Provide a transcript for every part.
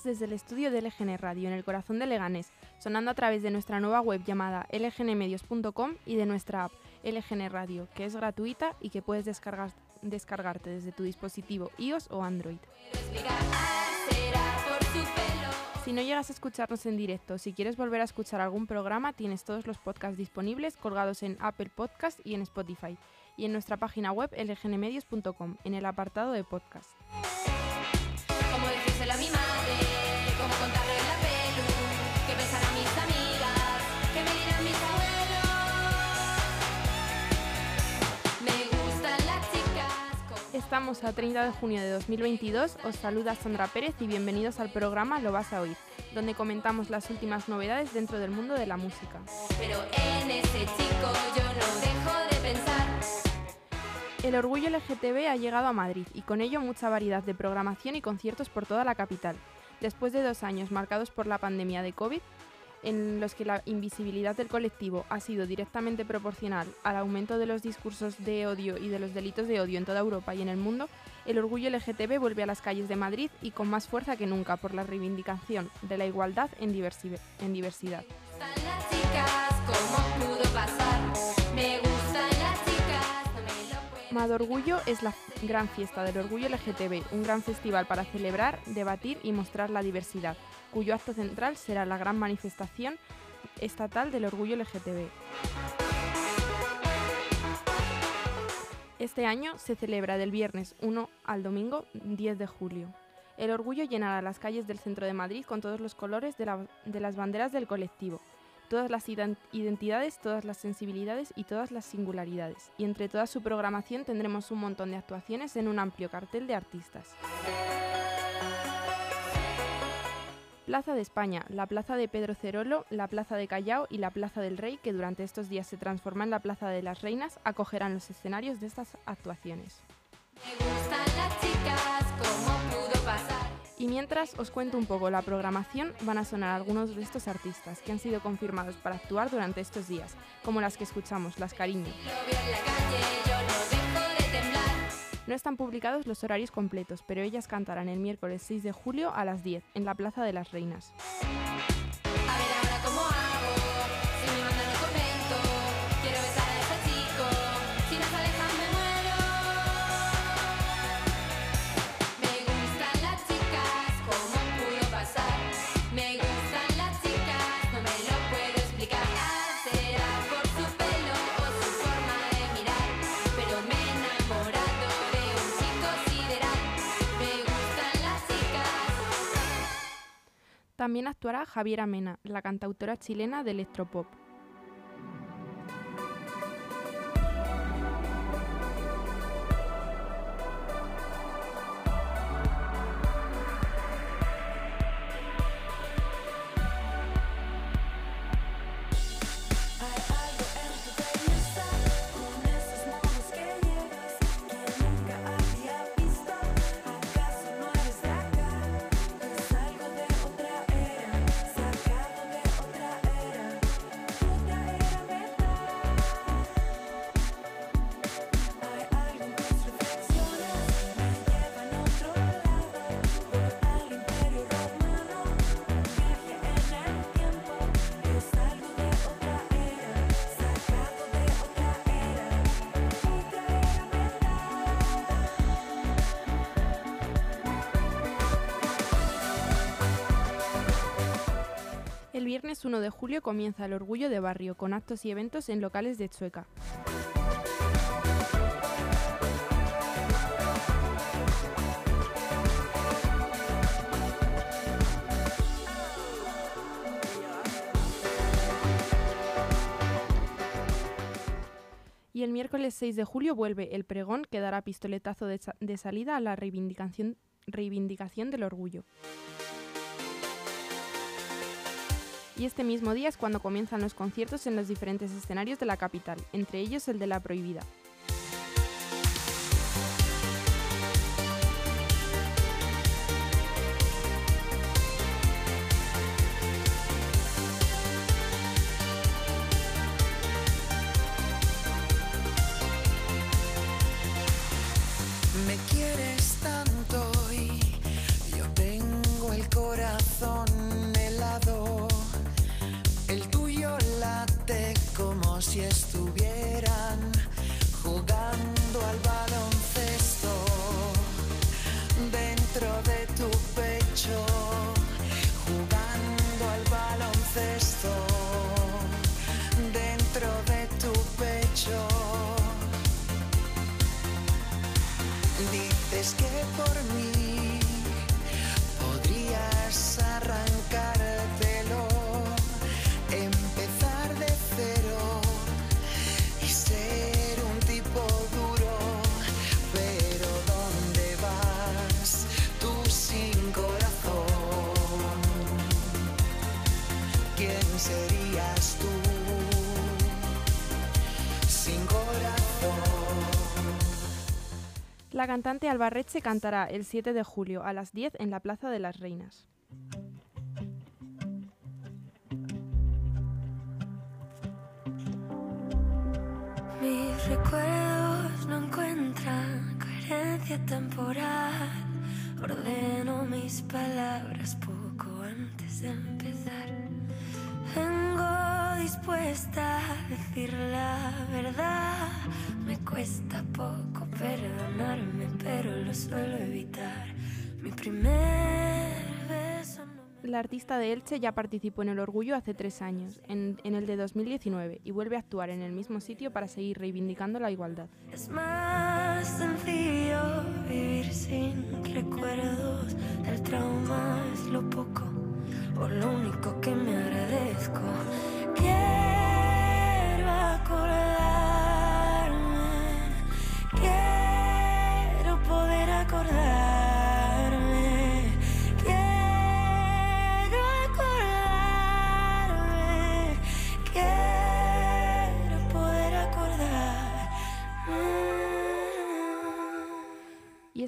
desde el estudio de LGN Radio en el corazón de Leganés, sonando a través de nuestra nueva web llamada lgnmedios.com y de nuestra app LGN Radio, que es gratuita y que puedes descargar, descargarte desde tu dispositivo iOS o Android. Si no llegas a escucharnos en directo, si quieres volver a escuchar algún programa, tienes todos los podcasts disponibles colgados en Apple Podcast y en Spotify, y en nuestra página web lgnmedios.com, en el apartado de podcast. Estamos a 30 de junio de 2022, os saluda Sandra Pérez y bienvenidos al programa Lo vas a oír, donde comentamos las últimas novedades dentro del mundo de la música. Pero en ese chico yo no dejo de pensar. El orgullo LGTB ha llegado a Madrid y con ello mucha variedad de programación y conciertos por toda la capital. Después de dos años marcados por la pandemia de COVID, en los que la invisibilidad del colectivo ha sido directamente proporcional al aumento de los discursos de odio y de los delitos de odio en toda Europa y en el mundo, el orgullo LGTB vuelve a las calles de Madrid y con más fuerza que nunca por la reivindicación de la igualdad en, diversi- en diversidad. Madorgullo es la gran fiesta del orgullo LGTB, un gran festival para celebrar, debatir y mostrar la diversidad, cuyo acto central será la gran manifestación estatal del orgullo LGTB. Este año se celebra del viernes 1 al domingo 10 de julio. El orgullo llenará las calles del centro de Madrid con todos los colores de, de las banderas del colectivo, todas las ident- identidades, todas las sensibilidades y todas las singularidades. Y entre toda su programación tendremos un montón de actuaciones en un amplio cartel de artistas. Plaza de España, la Plaza de Pedro Cerolo, la Plaza de Callao y la Plaza del Rey, que durante estos días se transforma en la Plaza de las Reinas, acogerán los escenarios de estas actuaciones. Me gustan las chicas, como pudo pasar. Y mientras os cuento un poco la programación, van a sonar algunos de estos artistas que han sido confirmados para actuar durante estos días, como las que escuchamos, Las Cariño. Lo veo en la calle, No están publicados los horarios completos, pero ellas cantarán el miércoles 6 de julio a las 10 en la Plaza de las Reinas. También actuará Javiera Mena, la cantautora chilena de electropop. Viernes 1 de julio comienza el Orgullo de Barrio con actos y eventos en locales de Chueca. Y el miércoles 6 de julio vuelve el pregón que dará pistoletazo de, sa- de salida a la reivindicación del orgullo. Y este mismo día es cuando comienzan los conciertos en los diferentes escenarios de la capital, entre ellos el de La Prohibida. si estuvieran jugando. La cantante Albarreche cantará el 7 de julio a las 10 en la Plaza de las Reinas. Mis recuerdos no encuentran coherencia temporal. Ordeno mis palabras poco antes de empezar. Vengo dispuesta a decir la verdad. Me cuesta poco perdonarme, pero lo suelo evitar. Mi primer beso no me La artista de Elche ya participó en El Orgullo hace tres años, en, en el de 2019, y vuelve a actuar en el mismo sitio para seguir reivindicando la igualdad. Es más sencillo vivir sin recuerdos. El trauma es lo poco o lo único que me agradezco. Quiero acordarme, recordar.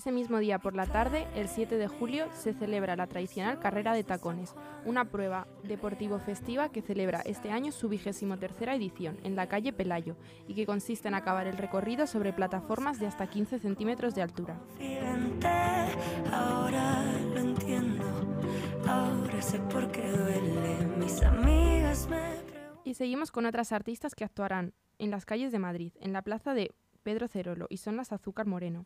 Ese mismo día por la tarde, el 7 de julio, se celebra la tradicional carrera de tacones, una prueba deportivo festiva que celebra este año su vigésimo tercera edición en la calle Pelayo y que consiste en acabar el recorrido sobre plataformas de hasta 15 centímetros de altura. Confidente, ahora lo entiendo. Ahora sé por qué duele. Mis amigas me preguntan. Y seguimos con otras artistas que actuarán en las calles de Madrid, en la plaza de Pedro Cerolo, y son las Azúcar Moreno.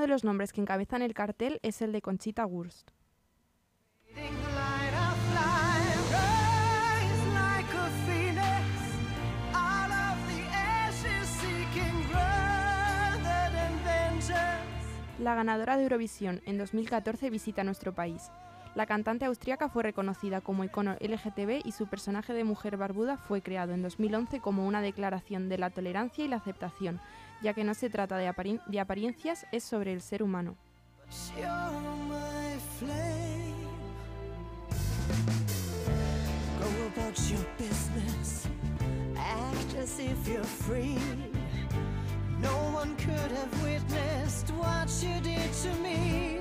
Uno de los nombres que encabezan el cartel es el de Conchita Wurst. La ganadora de Eurovisión en 2014 visita nuestro país. La cantante austríaca fue reconocida como icono LGTB y su personaje de mujer barbuda fue creado en 2011 como una declaración de la tolerancia y la aceptación, ya que no se trata de, de apariencias, es sobre el ser humano. No one could have witnessed what you did to me.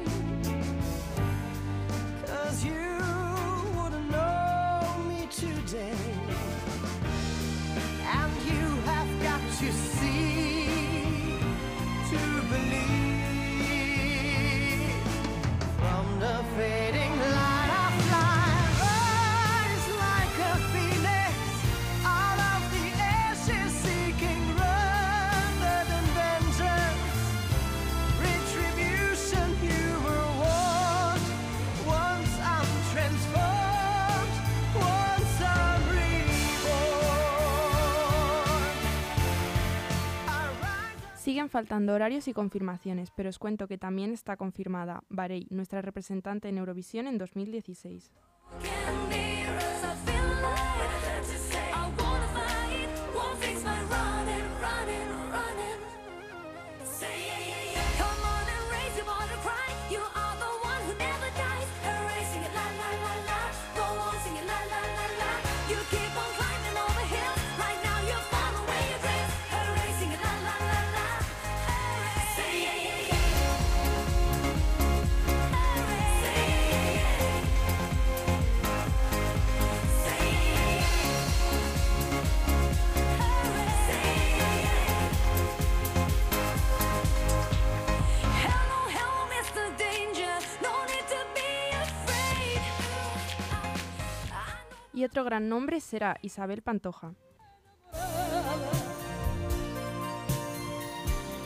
Cause you Siguen faltando horarios y confirmaciones, pero os cuento que también está confirmada Barei, nuestra representante en Eurovisión en 2016. Y otro gran nombre será Isabel Pantoja.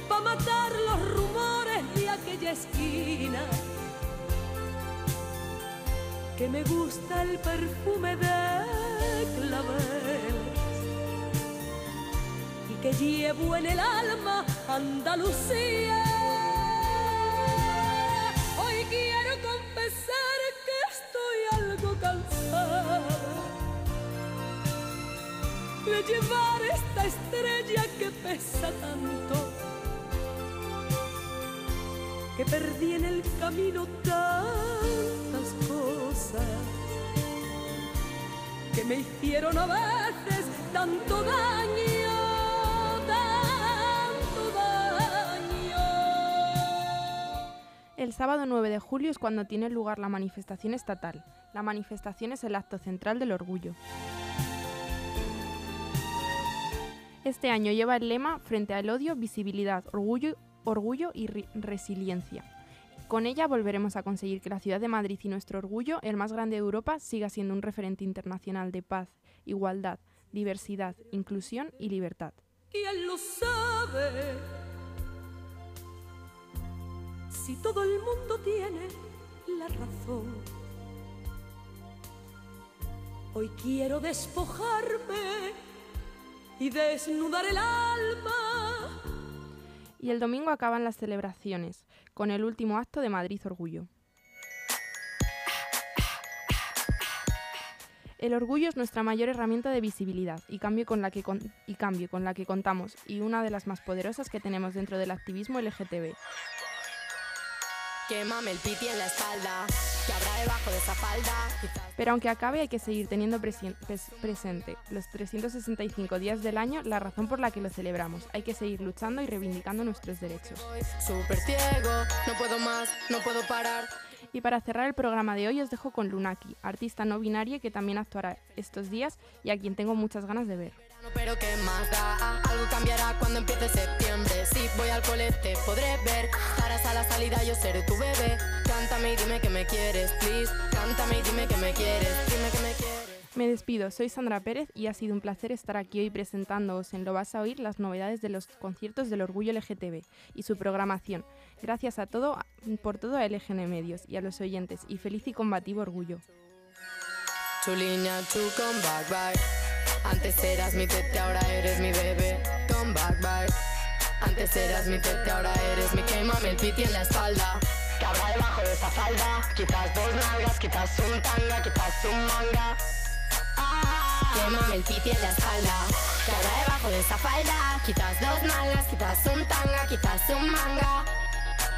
Pa' matar los rumores de aquella esquina. Que me gusta el perfume de claveles. Y que llevo en el alma Andalucía. Hoy quiero confesar de llevar esta estrella que pesa tanto que perdí en el camino tantas cosas que me hicieron a veces tanto daño, tanto daño. El sábado 9 de julio es cuando tiene lugar la manifestación estatal. La manifestación es el acto central del orgullo. Este año lleva el lema Frente al odio, visibilidad, orgullo, orgullo y resiliencia. Con ella volveremos a conseguir que la ciudad de Madrid y nuestro orgullo, el más grande de Europa, siga siendo un referente internacional de paz, igualdad, diversidad, inclusión y libertad. ¿Quién lo sabe? Si todo el mundo tiene la razón. Hoy quiero despojarme y desnudar el alma. Y el domingo acaban las celebraciones, con el último acto de Madrid Orgullo. El orgullo es nuestra mayor herramienta de visibilidad y cambio, con la que y cambio con la que contamos y una de las más poderosas que tenemos dentro del activismo LGTB. Quémame el piti en la espalda, que habrá debajo de esa falda. Pero aunque acabe hay que seguir teniendo presente los 365 días del año la razón por la que lo celebramos. Hay que seguir luchando y reivindicando nuestros derechos. voy súper ciego, no puedo más, no puedo parar. Y para cerrar el programa de hoy os dejo con Lunaki, artista no binaria que también actuará estos días y a quien tengo muchas ganas de ver. Pero qué más da, algo cambiará cuando empiece septiembre. Si voy al cole te podré ver, estarás salida, yo seré tu bebé. Cántame y dime que me quieres, please. Cántame y dime que me quieres, dime que me quieres. Me despido, soy Sandra Pérez y ha sido un placer estar aquí hoy presentándoos en Lo Vas a Oír las novedades de los conciertos del Orgullo LGTB y su programación. Gracias a todo, por todo a LGN Medios y a los oyentes y feliz y combativo Orgullo. Tu línea, tu come back, bye. Antes eras mi tete, ahora eres mi bebé. Come back, bye. Antes eras mi tete, ahora eres mi quémame el piti en la espalda. que habrá debajo de esa falda. Quizás dos nalgas, quizás un tanga, quizás un manga. Quémame el piti en la espalda. Que habrá debajo de esa falda. Quizás dos nalgas, quizás un tanga, quizás un manga.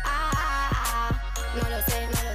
Ah, ah, ah. No lo sé, no lo sé.